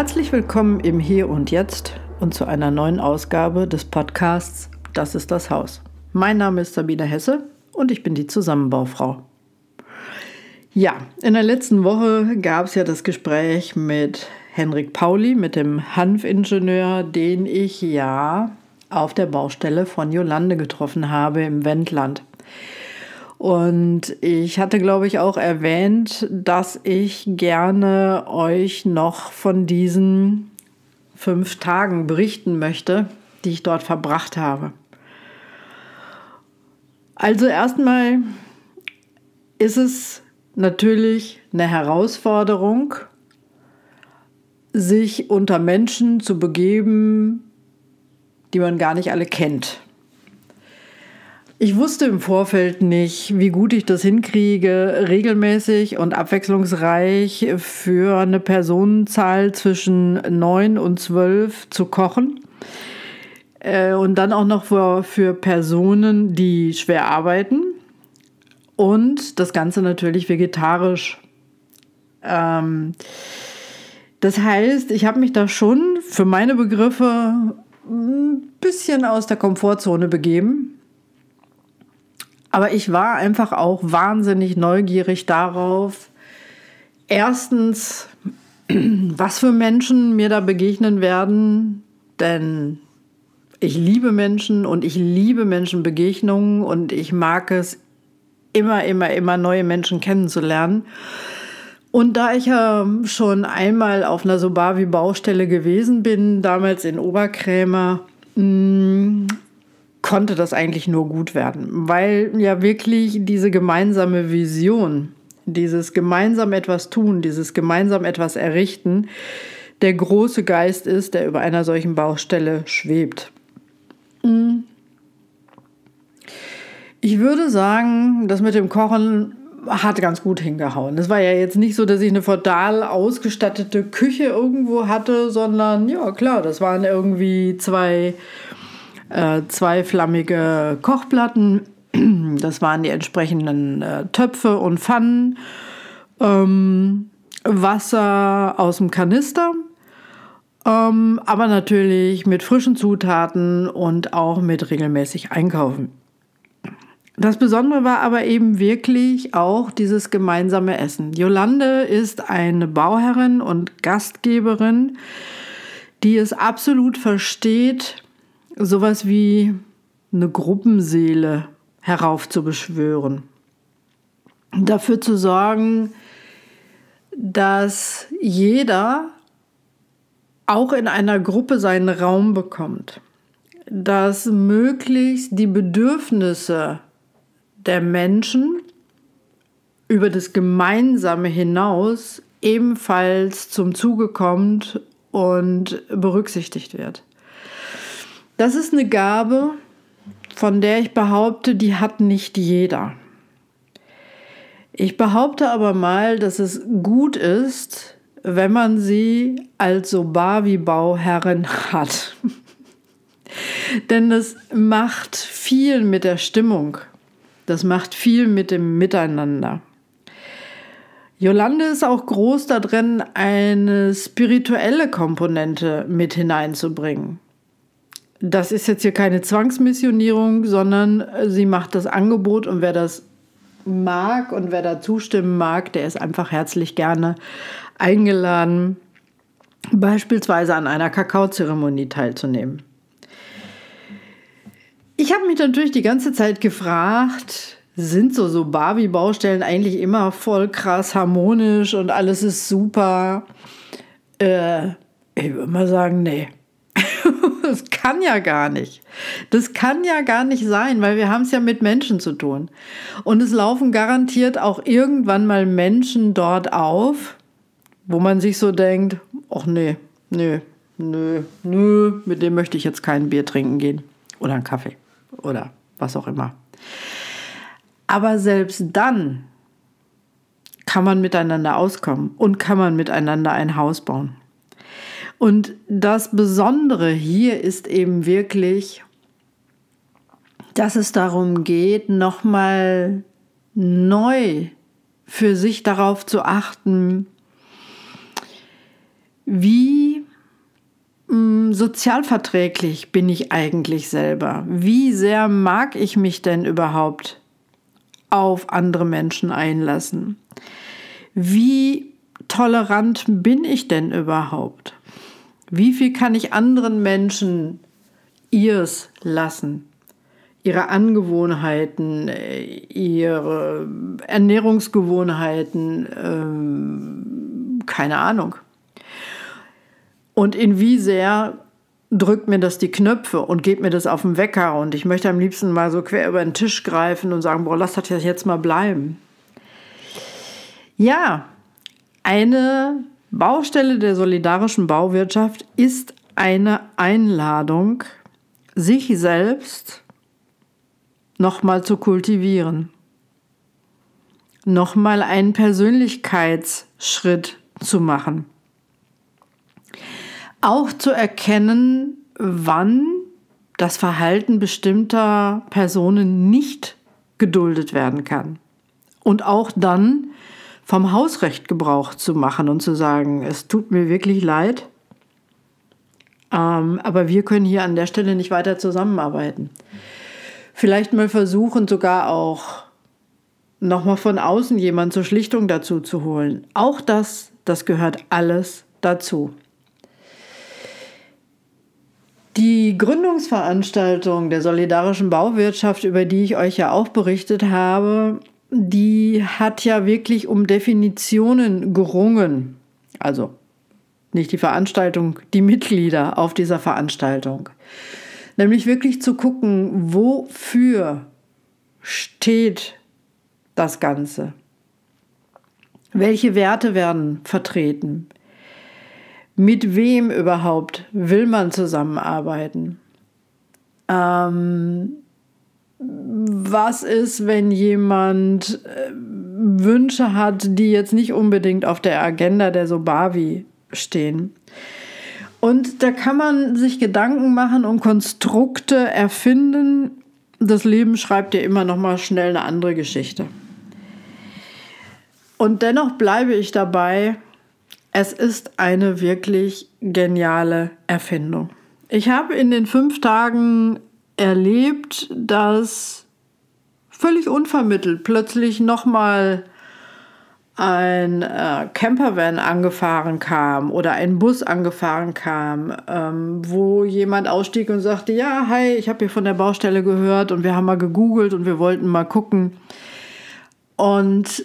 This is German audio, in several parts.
Herzlich willkommen im Hier und Jetzt und zu einer neuen Ausgabe des Podcasts Das ist das Haus. Mein Name ist Sabine Hesse und ich bin die Zusammenbaufrau. Ja, in der letzten Woche gab es ja das Gespräch mit Henrik Pauli, mit dem Hanfingenieur, den ich ja auf der Baustelle von Jolande getroffen habe im Wendland. Und ich hatte, glaube ich, auch erwähnt, dass ich gerne euch noch von diesen fünf Tagen berichten möchte, die ich dort verbracht habe. Also erstmal ist es natürlich eine Herausforderung, sich unter Menschen zu begeben, die man gar nicht alle kennt. Ich wusste im Vorfeld nicht, wie gut ich das hinkriege, regelmäßig und abwechslungsreich für eine Personenzahl zwischen neun und zwölf zu kochen. Äh, und dann auch noch für, für Personen, die schwer arbeiten. Und das Ganze natürlich vegetarisch. Ähm, das heißt, ich habe mich da schon für meine Begriffe ein bisschen aus der Komfortzone begeben aber ich war einfach auch wahnsinnig neugierig darauf, erstens, was für Menschen mir da begegnen werden, denn ich liebe Menschen und ich liebe Menschenbegegnungen und ich mag es immer, immer, immer neue Menschen kennenzulernen. Und da ich ja schon einmal auf einer Sobavi-Baustelle gewesen bin, damals in Oberkrämer, mm, konnte das eigentlich nur gut werden, weil ja wirklich diese gemeinsame Vision, dieses gemeinsam etwas tun, dieses gemeinsam etwas errichten, der große Geist ist, der über einer solchen Baustelle schwebt. Mhm. Ich würde sagen, das mit dem Kochen hat ganz gut hingehauen. Es war ja jetzt nicht so, dass ich eine total ausgestattete Küche irgendwo hatte, sondern ja, klar, das waren irgendwie zwei äh, zwei flammige Kochplatten. Das waren die entsprechenden äh, Töpfe und Pfannen. Ähm, Wasser aus dem Kanister. Ähm, aber natürlich mit frischen Zutaten und auch mit regelmäßig einkaufen. Das Besondere war aber eben wirklich auch dieses gemeinsame Essen. Jolande ist eine Bauherrin und Gastgeberin, die es absolut versteht, sowas wie eine Gruppenseele heraufzubeschwören. Dafür zu sorgen, dass jeder auch in einer Gruppe seinen Raum bekommt, dass möglichst die Bedürfnisse der Menschen über das Gemeinsame hinaus ebenfalls zum Zuge kommt und berücksichtigt wird. Das ist eine Gabe, von der ich behaupte, die hat nicht jeder. Ich behaupte aber mal, dass es gut ist, wenn man sie als Sobavi-Bauherrin hat. Denn das macht viel mit der Stimmung. Das macht viel mit dem Miteinander. Jolande ist auch groß darin, eine spirituelle Komponente mit hineinzubringen das ist jetzt hier keine Zwangsmissionierung, sondern sie macht das Angebot und wer das mag und wer da zustimmen mag, der ist einfach herzlich gerne eingeladen, beispielsweise an einer Kakaozeremonie teilzunehmen. Ich habe mich natürlich die ganze Zeit gefragt, sind so, so Barbie-Baustellen eigentlich immer voll krass harmonisch und alles ist super? Äh, ich würde mal sagen, nee. das kann ja gar nicht. Das kann ja gar nicht sein, weil wir haben es ja mit Menschen zu tun. Und es laufen garantiert auch irgendwann mal Menschen dort auf, wo man sich so denkt, ach nee, nö, nö, nö, mit dem möchte ich jetzt kein Bier trinken gehen. Oder einen Kaffee. Oder was auch immer. Aber selbst dann kann man miteinander auskommen und kann man miteinander ein Haus bauen. Und das Besondere hier ist eben wirklich, dass es darum geht, nochmal neu für sich darauf zu achten, wie mm, sozialverträglich bin ich eigentlich selber? Wie sehr mag ich mich denn überhaupt auf andere Menschen einlassen? Wie tolerant bin ich denn überhaupt? Wie viel kann ich anderen Menschen ihrs lassen? Ihre Angewohnheiten, äh, ihre Ernährungsgewohnheiten, ähm, keine Ahnung. Und in wie sehr drückt mir das die Knöpfe und geht mir das auf den Wecker und ich möchte am liebsten mal so quer über den Tisch greifen und sagen, boah, lass das jetzt mal bleiben. Ja, eine Baustelle der solidarischen Bauwirtschaft ist eine Einladung, sich selbst nochmal zu kultivieren, nochmal einen Persönlichkeitsschritt zu machen. Auch zu erkennen, wann das Verhalten bestimmter Personen nicht geduldet werden kann. Und auch dann vom Hausrecht Gebrauch zu machen und zu sagen, es tut mir wirklich leid, ähm, aber wir können hier an der Stelle nicht weiter zusammenarbeiten. Vielleicht mal versuchen, sogar auch nochmal von außen jemanden zur Schlichtung dazu zu holen. Auch das, das gehört alles dazu. Die Gründungsveranstaltung der solidarischen Bauwirtschaft, über die ich euch ja auch berichtet habe, die hat ja wirklich um Definitionen gerungen. Also nicht die Veranstaltung, die Mitglieder auf dieser Veranstaltung. Nämlich wirklich zu gucken, wofür steht das Ganze? Welche Werte werden vertreten? Mit wem überhaupt will man zusammenarbeiten? Ähm, was ist, wenn jemand äh, Wünsche hat, die jetzt nicht unbedingt auf der Agenda der Sobavi stehen. Und da kann man sich Gedanken machen und Konstrukte erfinden. Das Leben schreibt ja immer noch mal schnell eine andere Geschichte. Und dennoch bleibe ich dabei, es ist eine wirklich geniale Erfindung. Ich habe in den fünf Tagen erlebt, dass völlig unvermittelt plötzlich nochmal ein äh, Campervan angefahren kam oder ein Bus angefahren kam, ähm, wo jemand ausstieg und sagte, ja, hi, ich habe hier von der Baustelle gehört und wir haben mal gegoogelt und wir wollten mal gucken. Und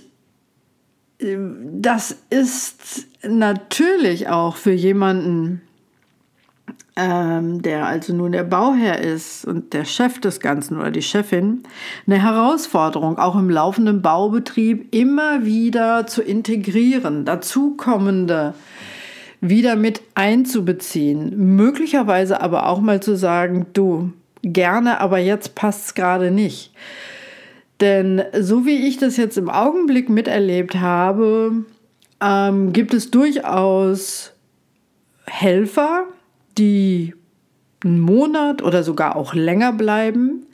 äh, das ist natürlich auch für jemanden, ähm, der also nun der Bauherr ist und der Chef des Ganzen oder die Chefin, eine Herausforderung, auch im laufenden Baubetrieb immer wieder zu integrieren, dazukommende wieder mit einzubeziehen, möglicherweise aber auch mal zu sagen, du, gerne, aber jetzt passt es gerade nicht. Denn so wie ich das jetzt im Augenblick miterlebt habe, ähm, gibt es durchaus Helfer, die einen Monat oder sogar auch länger bleiben,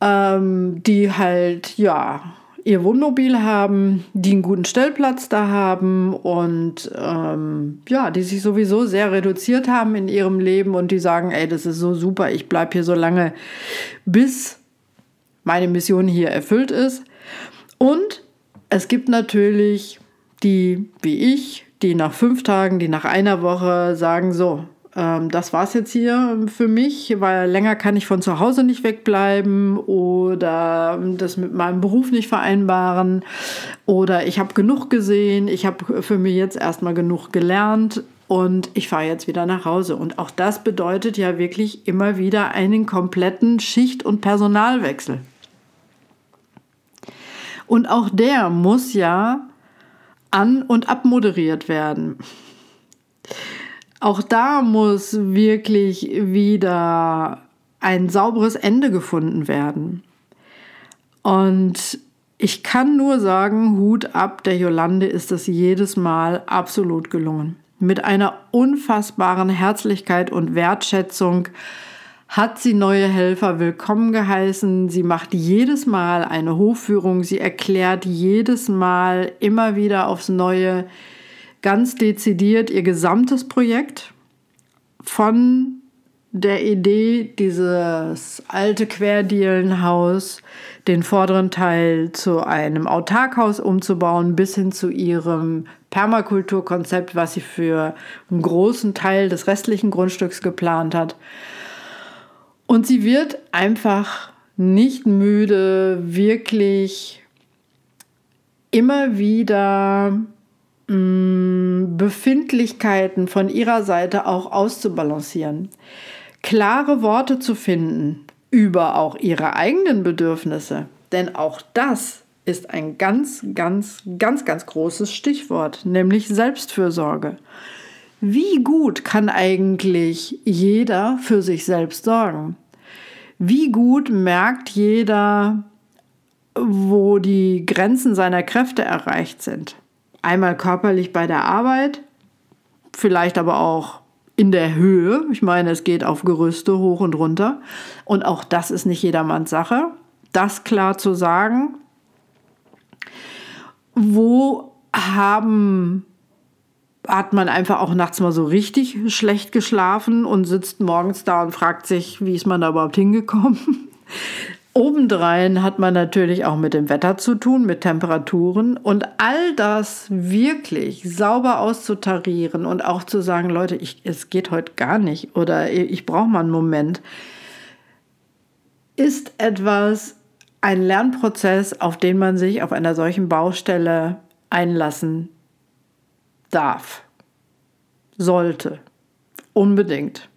ähm, die halt, ja, ihr Wohnmobil haben, die einen guten Stellplatz da haben und ähm, ja, die sich sowieso sehr reduziert haben in ihrem Leben und die sagen, ey, das ist so super, ich bleibe hier so lange, bis meine Mission hier erfüllt ist. Und es gibt natürlich die, wie ich, die nach fünf Tagen, die nach einer Woche sagen, so, ähm, das war es jetzt hier für mich, weil länger kann ich von zu Hause nicht wegbleiben oder das mit meinem Beruf nicht vereinbaren oder ich habe genug gesehen, ich habe für mich jetzt erstmal genug gelernt und ich fahre jetzt wieder nach Hause. Und auch das bedeutet ja wirklich immer wieder einen kompletten Schicht- und Personalwechsel. Und auch der muss ja an- und abmoderiert werden. Auch da muss wirklich wieder ein sauberes Ende gefunden werden. Und ich kann nur sagen, Hut ab, der Jolande ist es jedes Mal absolut gelungen. Mit einer unfassbaren Herzlichkeit und Wertschätzung hat sie neue Helfer willkommen geheißen. Sie macht jedes Mal eine Hofführung. Sie erklärt jedes Mal immer wieder aufs Neue, ganz dezidiert ihr gesamtes Projekt von der Idee, dieses alte Querdielenhaus, den vorderen Teil zu einem Autarkhaus umzubauen, bis hin zu ihrem Permakulturkonzept, was sie für einen großen Teil des restlichen Grundstücks geplant hat. Und sie wird einfach nicht müde, wirklich immer wieder mh, mm, Befindlichkeiten von ihrer Seite auch auszubalancieren klare Worte zu finden über auch ihre eigenen Bedürfnisse. Denn auch das ist ein ganz, ganz, ganz, ganz großes Stichwort, nämlich Selbstfürsorge. Wie gut kann eigentlich jeder für sich selbst sorgen? Wie gut merkt jeder, wo die Grenzen seiner Kräfte erreicht sind? Einmal körperlich bei der Arbeit, vielleicht aber auch in der Höhe. Ich meine, es geht auf Gerüste hoch und runter. Und auch das ist nicht jedermanns Sache. Das klar zu sagen. Wo haben hat man einfach auch nachts mal so richtig schlecht geschlafen und sitzt morgens da und fragt sich, wie ist man da überhaupt hingekommen? Obendrein hat man natürlich auch mit dem Wetter zu tun, mit Temperaturen und all das wirklich sauber auszutarieren und auch zu sagen, Leute, ich, es geht heute gar nicht oder ich brauche mal einen Moment, ist etwas, ein Lernprozess, auf den man sich auf einer solchen Baustelle einlassen darf, sollte, unbedingt.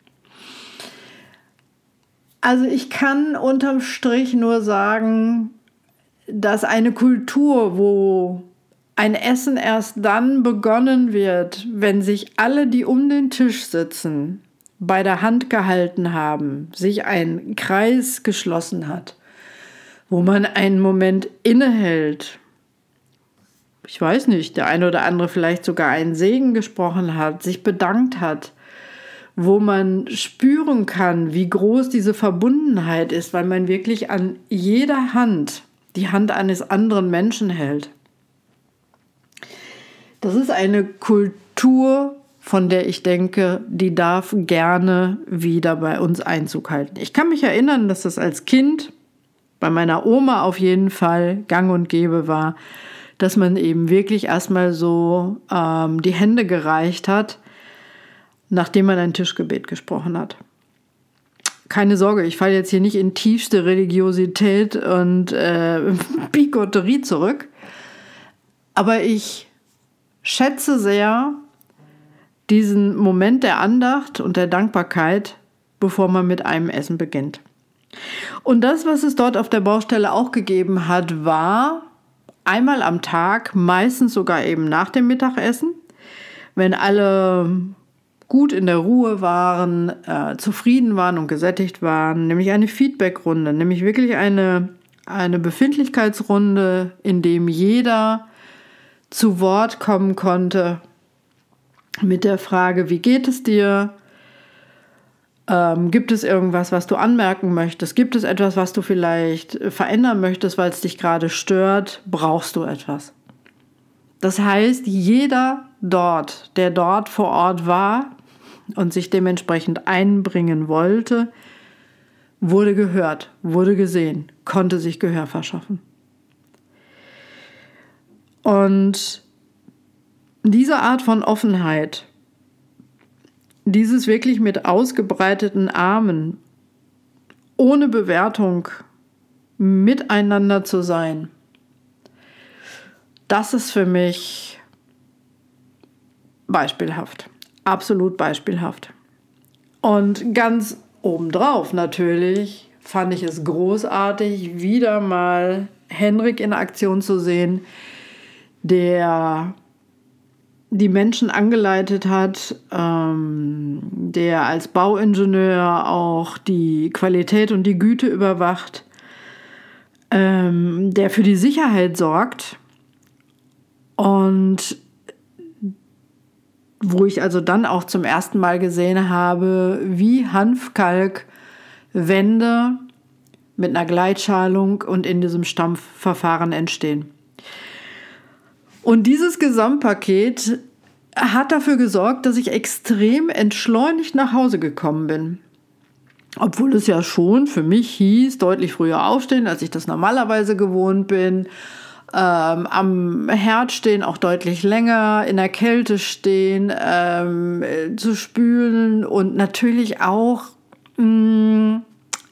Also ich kann unterm Strich nur sagen, dass eine Kultur, wo ein Essen erst dann begonnen wird, wenn sich alle, die um den Tisch sitzen, bei der Hand gehalten haben, sich ein Kreis geschlossen hat, wo man einen Moment innehält. Ich weiß nicht, der eine oder andere vielleicht sogar einen Segen gesprochen hat, sich bedankt hat, wo man spüren kann, wie groß diese Verbundenheit ist, weil man wirklich an jeder Hand die Hand eines anderen Menschen hält. Das ist eine Kultur, von der ich denke, die darf gerne wieder bei uns Einzug halten. Ich kann mich erinnern, dass das als Kind bei meiner Oma auf jeden Fall gang und gäbe war, dass man eben wirklich erstmal so ähm, die Hände gereicht hat nachdem man ein Tischgebet gesprochen hat. Keine Sorge, ich falle jetzt hier nicht in tiefste Religiosität und äh, Bigotterie zurück, aber ich schätze sehr diesen Moment der Andacht und der Dankbarkeit, bevor man mit einem Essen beginnt. Und das, was es dort auf der Baustelle auch gegeben hat, war einmal am Tag, meistens sogar eben nach dem Mittagessen, wenn alle gut in der Ruhe waren, äh, zufrieden waren und gesättigt waren, nämlich eine Feedbackrunde, nämlich wirklich eine, eine Befindlichkeitsrunde, in dem jeder zu Wort kommen konnte mit der Frage, wie geht es dir? Ähm, gibt es irgendwas, was du anmerken möchtest? Gibt es etwas, was du vielleicht verändern möchtest, weil es dich gerade stört? Brauchst du etwas? Das heißt, jeder dort, der dort vor Ort war und sich dementsprechend einbringen wollte, wurde gehört, wurde gesehen, konnte sich Gehör verschaffen. Und diese Art von Offenheit, dieses wirklich mit ausgebreiteten Armen, ohne Bewertung miteinander zu sein, das ist für mich beispielhaft. Absolut beispielhaft. Und ganz obendrauf natürlich fand ich es großartig, wieder mal Henrik in Aktion zu sehen, der die Menschen angeleitet hat, ähm, der als Bauingenieur auch die Qualität und die Güte überwacht, ähm, der für die Sicherheit sorgt und wo ich also dann auch zum ersten Mal gesehen habe, wie Hanfkalk Wände mit einer Gleitschalung und in diesem Stampfverfahren entstehen. Und dieses Gesamtpaket hat dafür gesorgt, dass ich extrem entschleunigt nach Hause gekommen bin. Obwohl es ja schon für mich hieß, deutlich früher aufstehen, als ich das normalerweise gewohnt bin. Ähm, am Herd stehen auch deutlich länger, in der Kälte stehen, ähm, zu spülen und natürlich auch, mh, mm,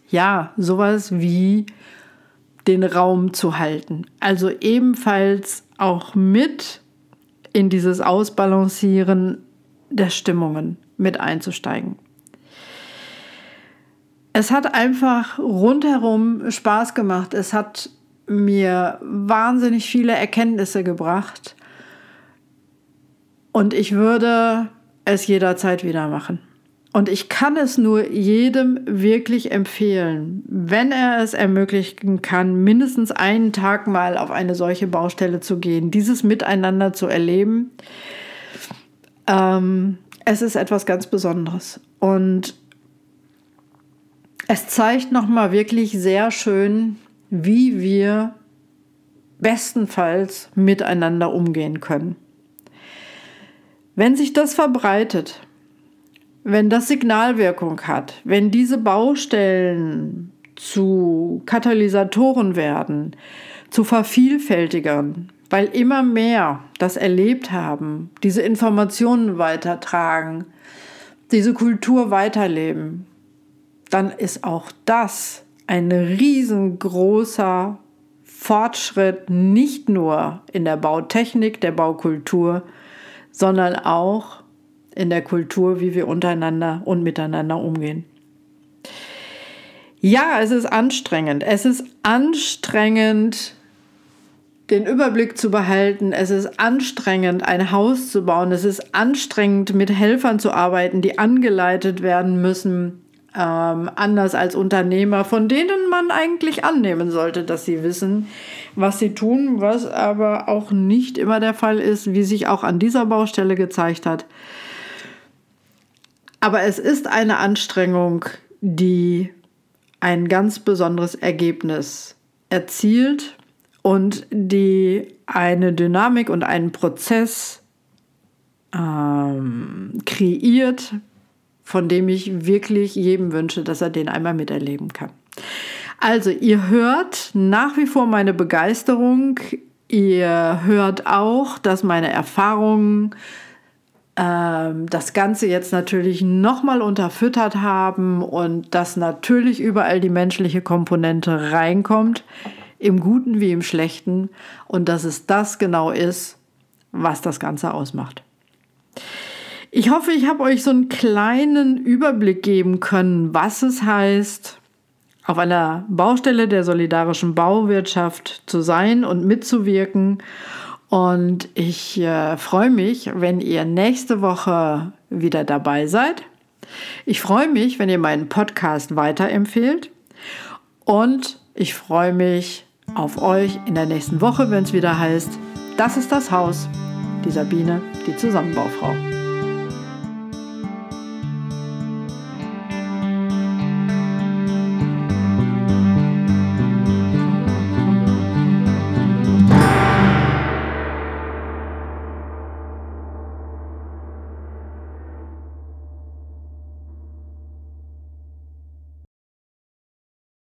ja, sowas wie den Raum zu halten. Also ebenfalls auch mit in dieses Ausbalancieren der Stimmungen mit einzusteigen. Es hat einfach rundherum Spaß gemacht. Es hat mir wahnsinnig viele Erkenntnisse gebracht. Und ich würde es jederzeit wieder machen. Und ich kann es nur jedem wirklich empfehlen, wenn er es ermöglichen kann, mindestens einen Tag mal auf eine solche Baustelle zu gehen, dieses Miteinander zu erleben. Ähm, es ist etwas ganz Besonderes. Und es zeigt nochmal wirklich sehr schön, wie wir bestenfalls miteinander umgehen können. Wenn sich das verbreitet, wenn das Signalwirkung hat, wenn diese Baustellen zu Katalysatoren werden, zu Vervielfältigern, weil immer mehr das erlebt haben, diese Informationen weitertragen, diese Kultur weiterleben, dann ist auch das ein riesengroßer Fortschritt, nicht nur in der Bautechnik, der Baukultur, sondern auch in der Kultur, wie wir untereinander und miteinander umgehen. Ja, es ist anstrengend. Es ist anstrengend, den Überblick zu behalten. Es ist anstrengend, ein Haus zu bauen. Es ist anstrengend, mit Helfern zu arbeiten, die angeleitet werden müssen. Ähm, anders als Unternehmer, von denen man eigentlich annehmen sollte, dass sie wissen, was sie tun, was aber auch nicht immer der Fall ist, wie sich auch an dieser Baustelle gezeigt hat. Aber es ist eine Anstrengung, die ein ganz besonderes Ergebnis erzielt und die eine Dynamik und einen Prozess ähm, kreiert, von dem ich wirklich jedem wünsche, dass er den einmal miterleben kann. Also ihr hört nach wie vor meine Begeisterung. Ihr hört auch, dass meine Erfahrungen ähm, das Ganze jetzt natürlich nochmal unterfüttert haben und dass natürlich überall die menschliche Komponente reinkommt, im Guten wie im Schlechten, und dass es das genau ist, was das Ganze ausmacht. Ich hoffe, ich habe euch so einen kleinen Überblick geben können, was es heißt, auf einer Baustelle der solidarischen Bauwirtschaft zu sein und mitzuwirken und ich äh, freue mich, wenn ihr nächste Woche wieder dabei seid. Ich freue mich, wenn ihr meinen Podcast weiterempfehlt. Und ich freue mich auf euch in der nächsten Woche, wenn es wieder heißt, das ist das Haus, die Sabine, die Zusammenbaufrau.